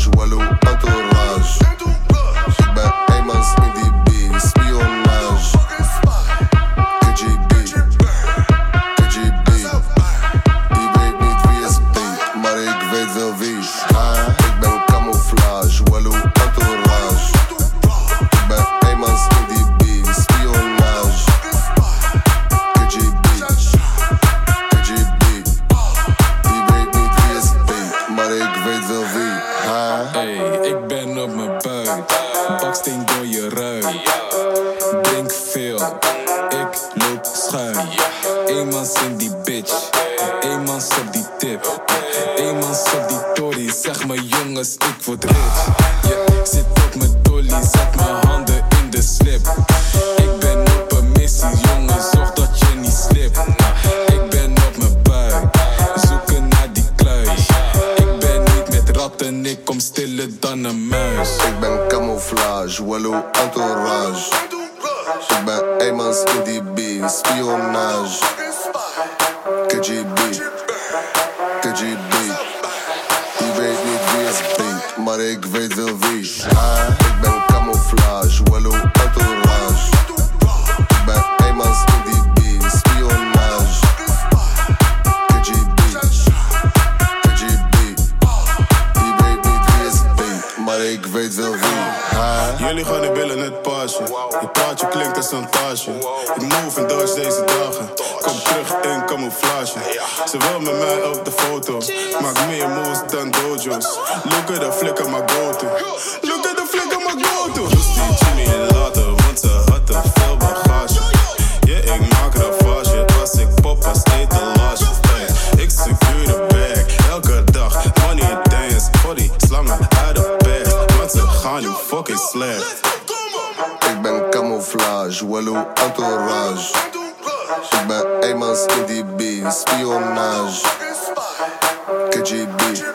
joue à. Camouflage. Ze wil met mij op de foto. Maak meer moves dan dojo's. Look at the flicker my go-to. Look at the flicker my go-to. Dus die Jimmy in later, want ze had veel bagage. Yeah, ik maak ravage. Als ik pop als etalage. Hey, ik secure de bag. Elke dag money dance. Die slangen uit de bed. Want ze gaan nu fucking slecht. Ik ben camouflage, wallo, entourage bij Eymans in die B. Spionage. KGB.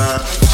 Hang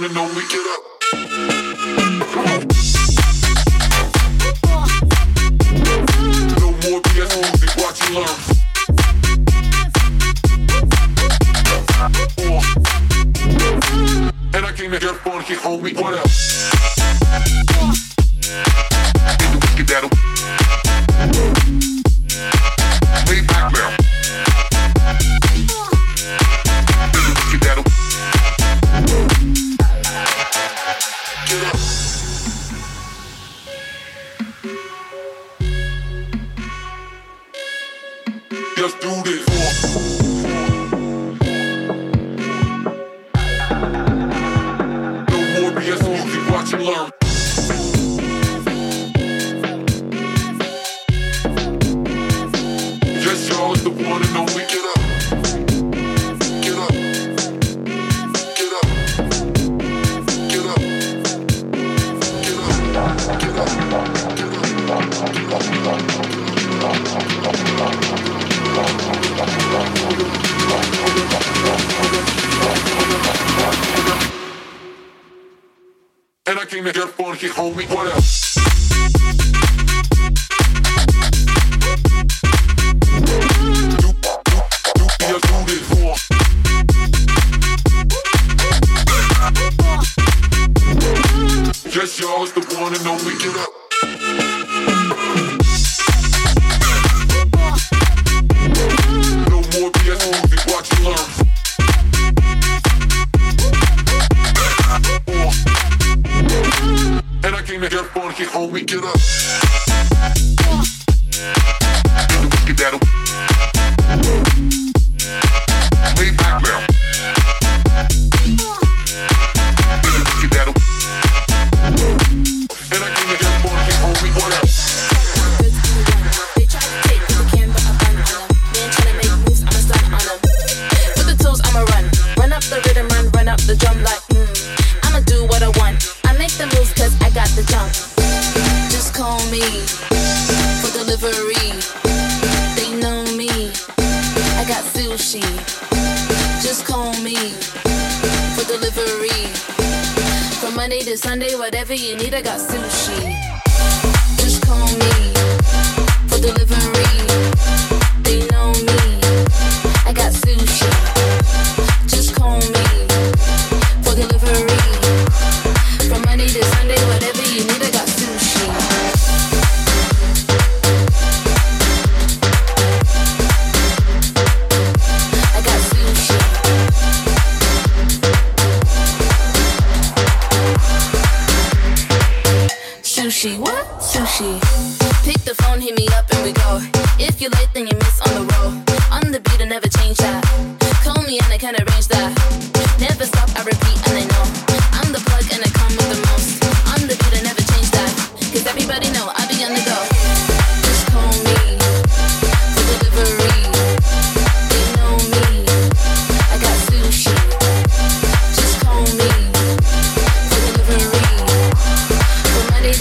wanna know we get up. can't you're born, he hold me, what else? for delivery. They know me. I got sushi. Just call me for delivery. From Monday to Sunday, whatever you need, I got sushi. Just call me for delivery. They know me. I got sushi. Just call me for delivery. From Monday to Sunday, whatever you need, I got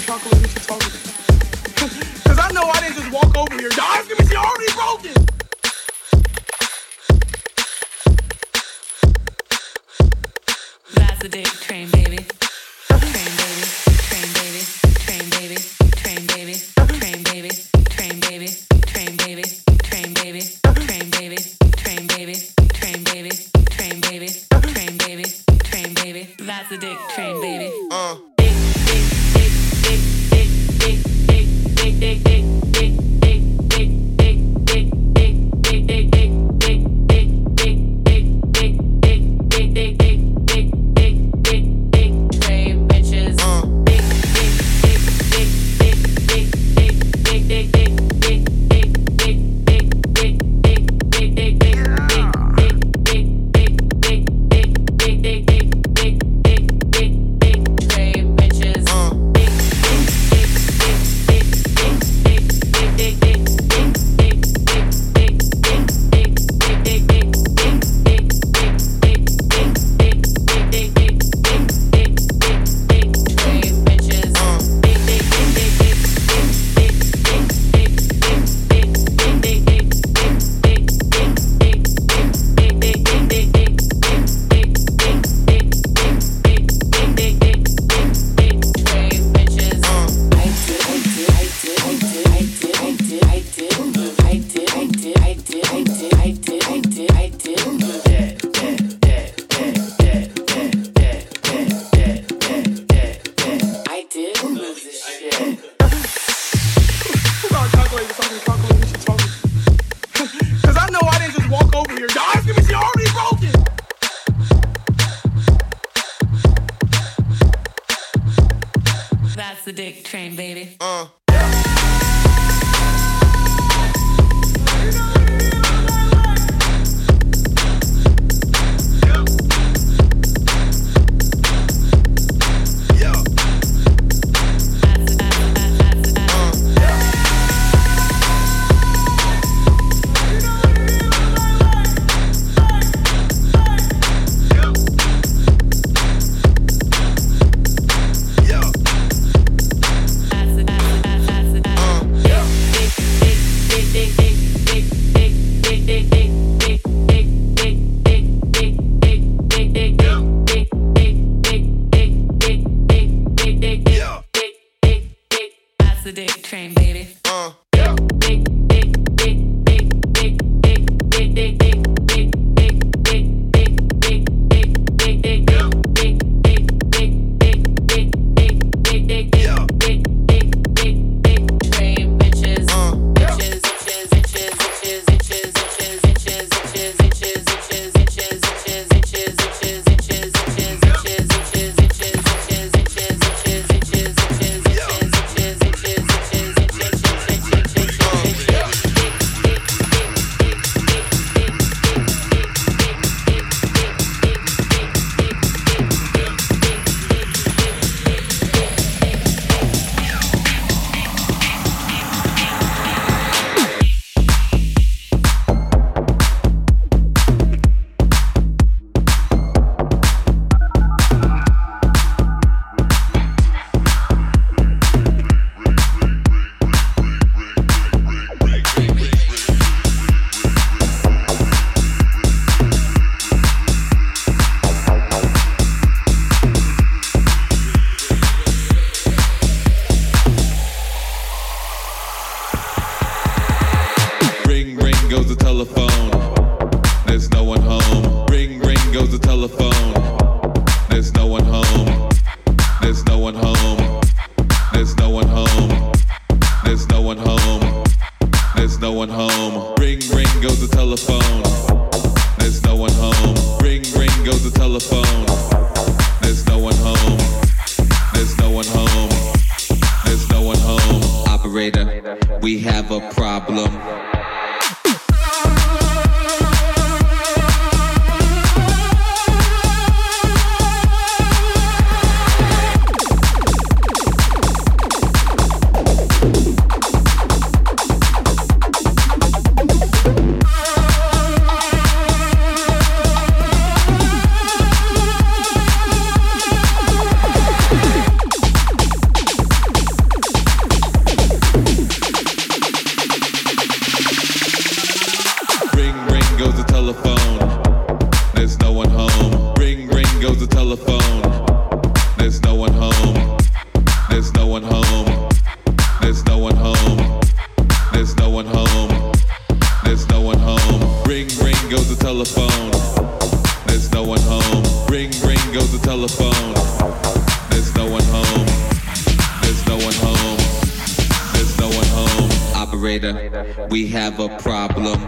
fucking chocolate and supposed Cause I know I didn't just walk over here. Y'all give me she already broken. That's the date train, baby. That's the dick train, baby. Over here. Y'all asking me already broken. That's the dick train, baby. Uh. There's There's no one home. There's no one home. Ring, ring goes the telephone. There's no one home. Ring, ring goes the telephone. There's no one home. There's no one home. There's no one home. Operator, we have a problem. We have a problem.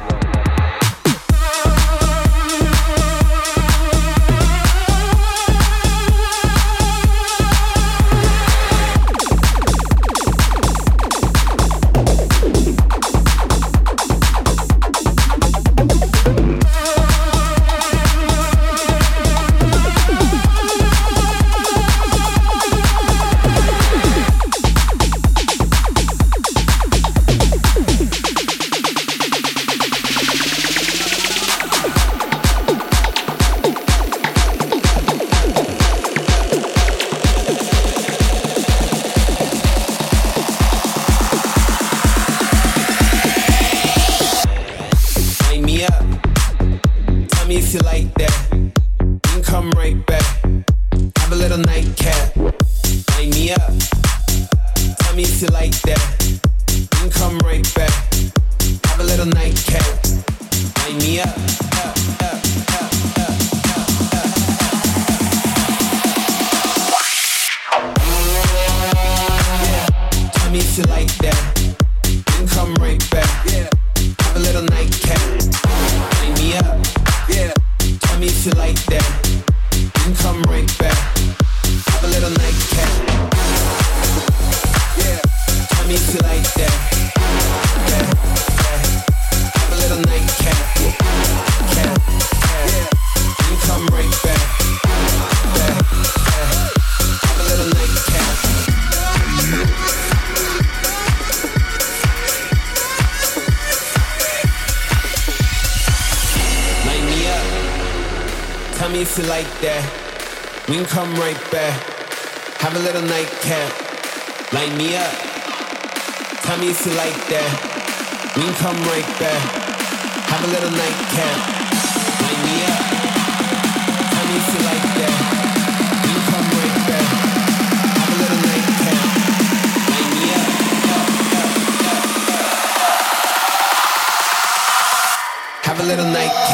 Yeah. If you like that. Then come right back. Have a little nightcap. Line me up. Yeah. Tell me if you like that. Then come right back. That. We can come right back. Have a little nightcap. Line me up. Tell me if you like that. We can come right back. Have a little nightcap. Line me up. Tell me if you like that. We can come right back. Have a little nightcap. Line me up. Have a little nightcap.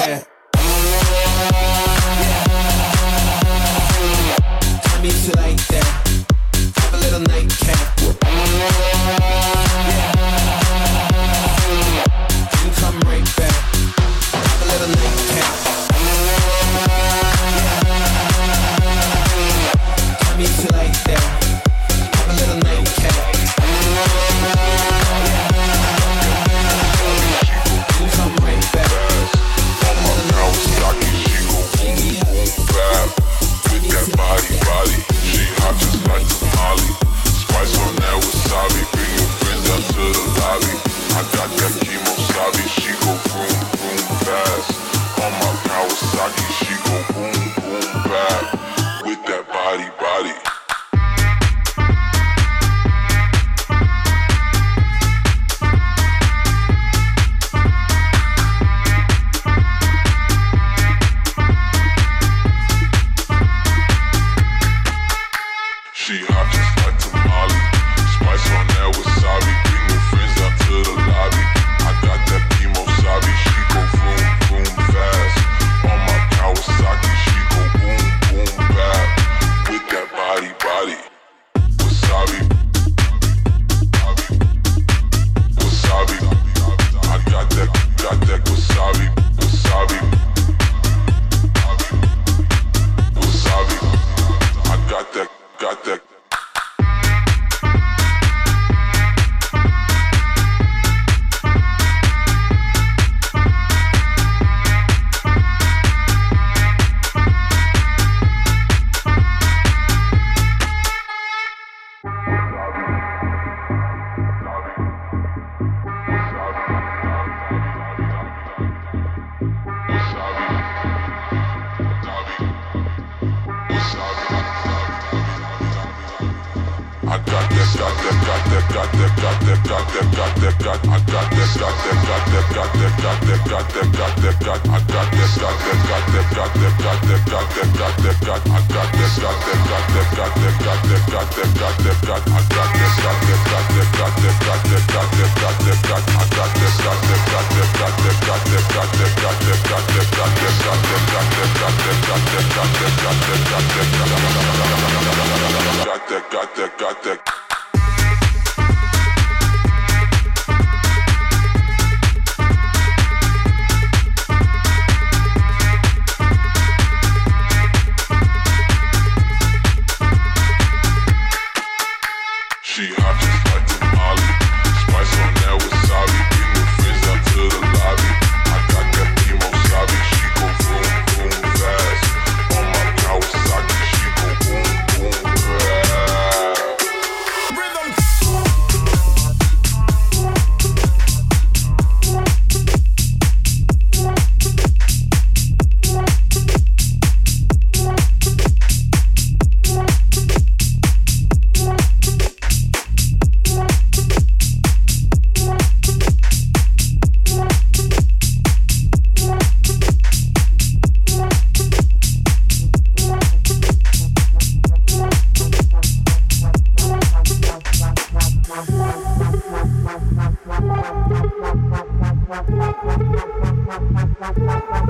Got that, got that, got that, got that, got that, got that. Thank you.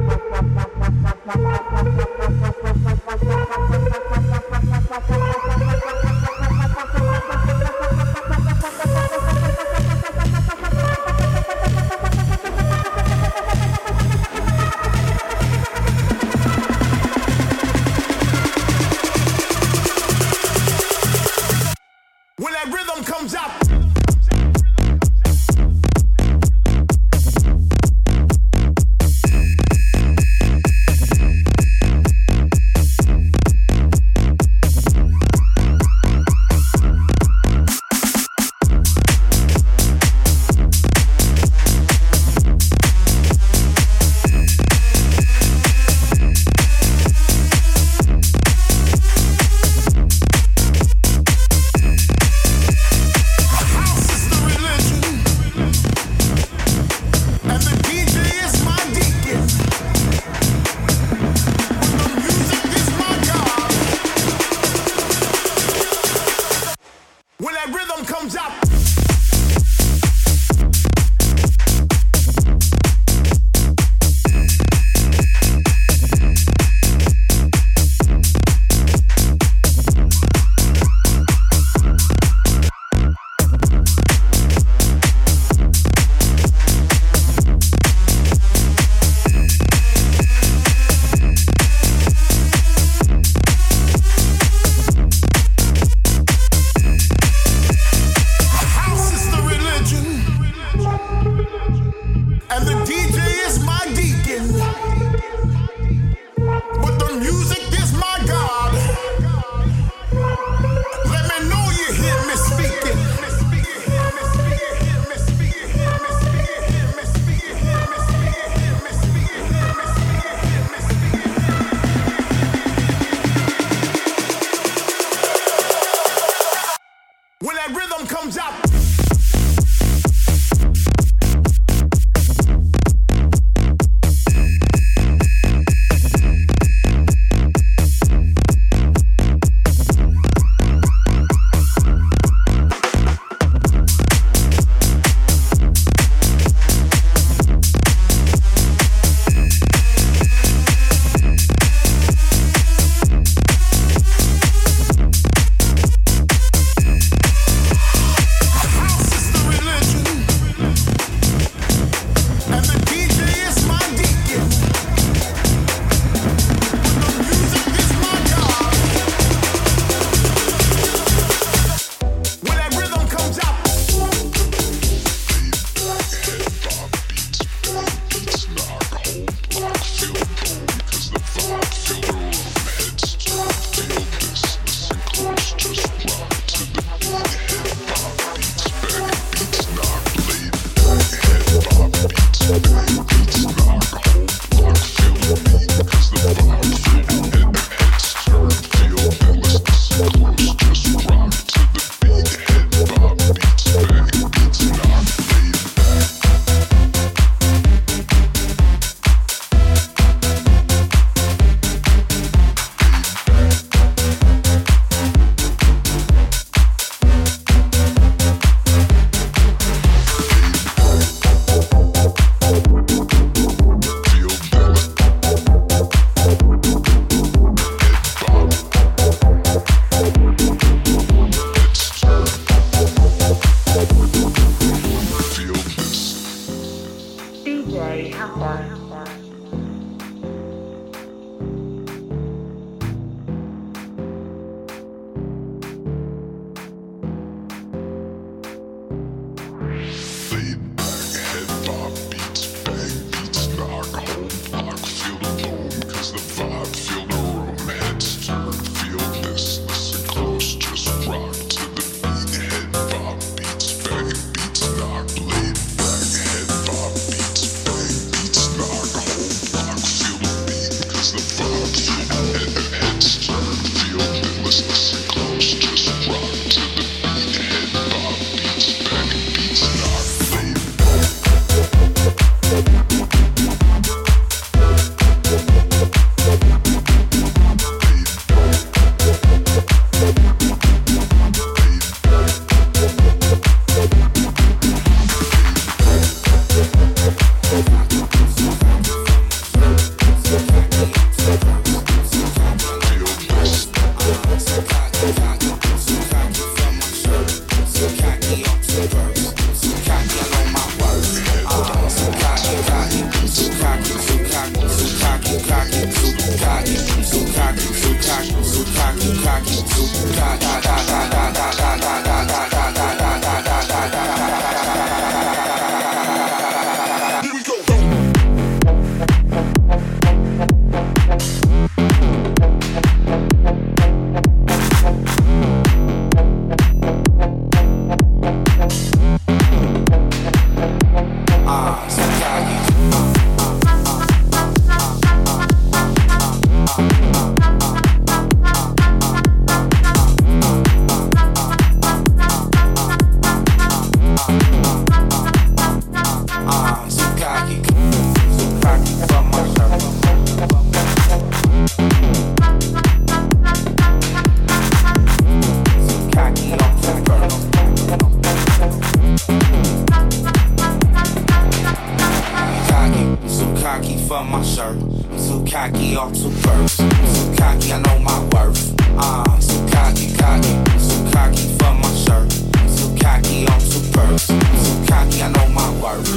me all too. So cocky, I know my worth. Ah, uh, so cocky, cocky, so cocky for my shirt. So cocky, I'm too first. So cocky, I know my worth.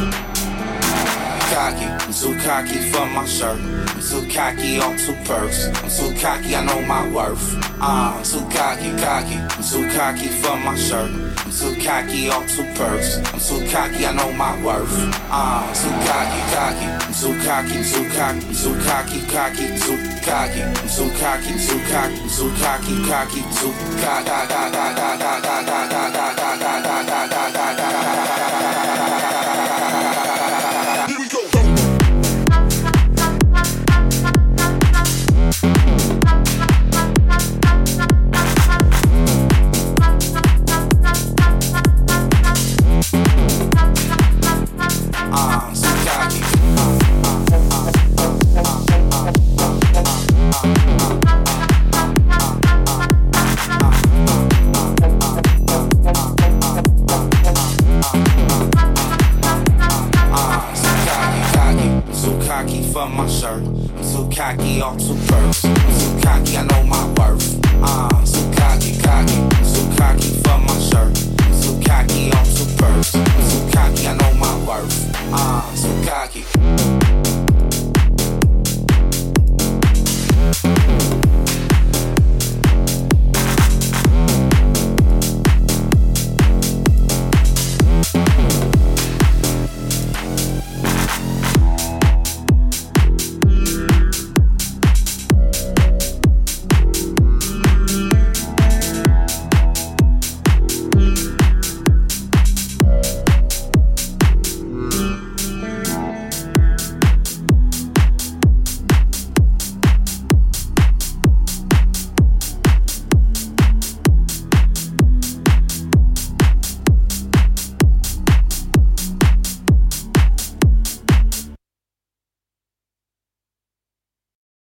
Cocky, so cocky for my shirt cocky, I'm too first. I'm too cocky, I know my worth. Uh, I'm too cocky, cocky. I'm too cocky for my shirt. I'm too cocky, I'm too perks. I'm too cocky, I know my worth. Uh, I'm too cocky, cocky. I'm too cocky, too cocky. I'm too cocky, cocky, too cocky. I'm too cocky, too cocky. I'm too cocky, cocky, too cocky. cocky, I'm too perfect. I'm too cocky, I know my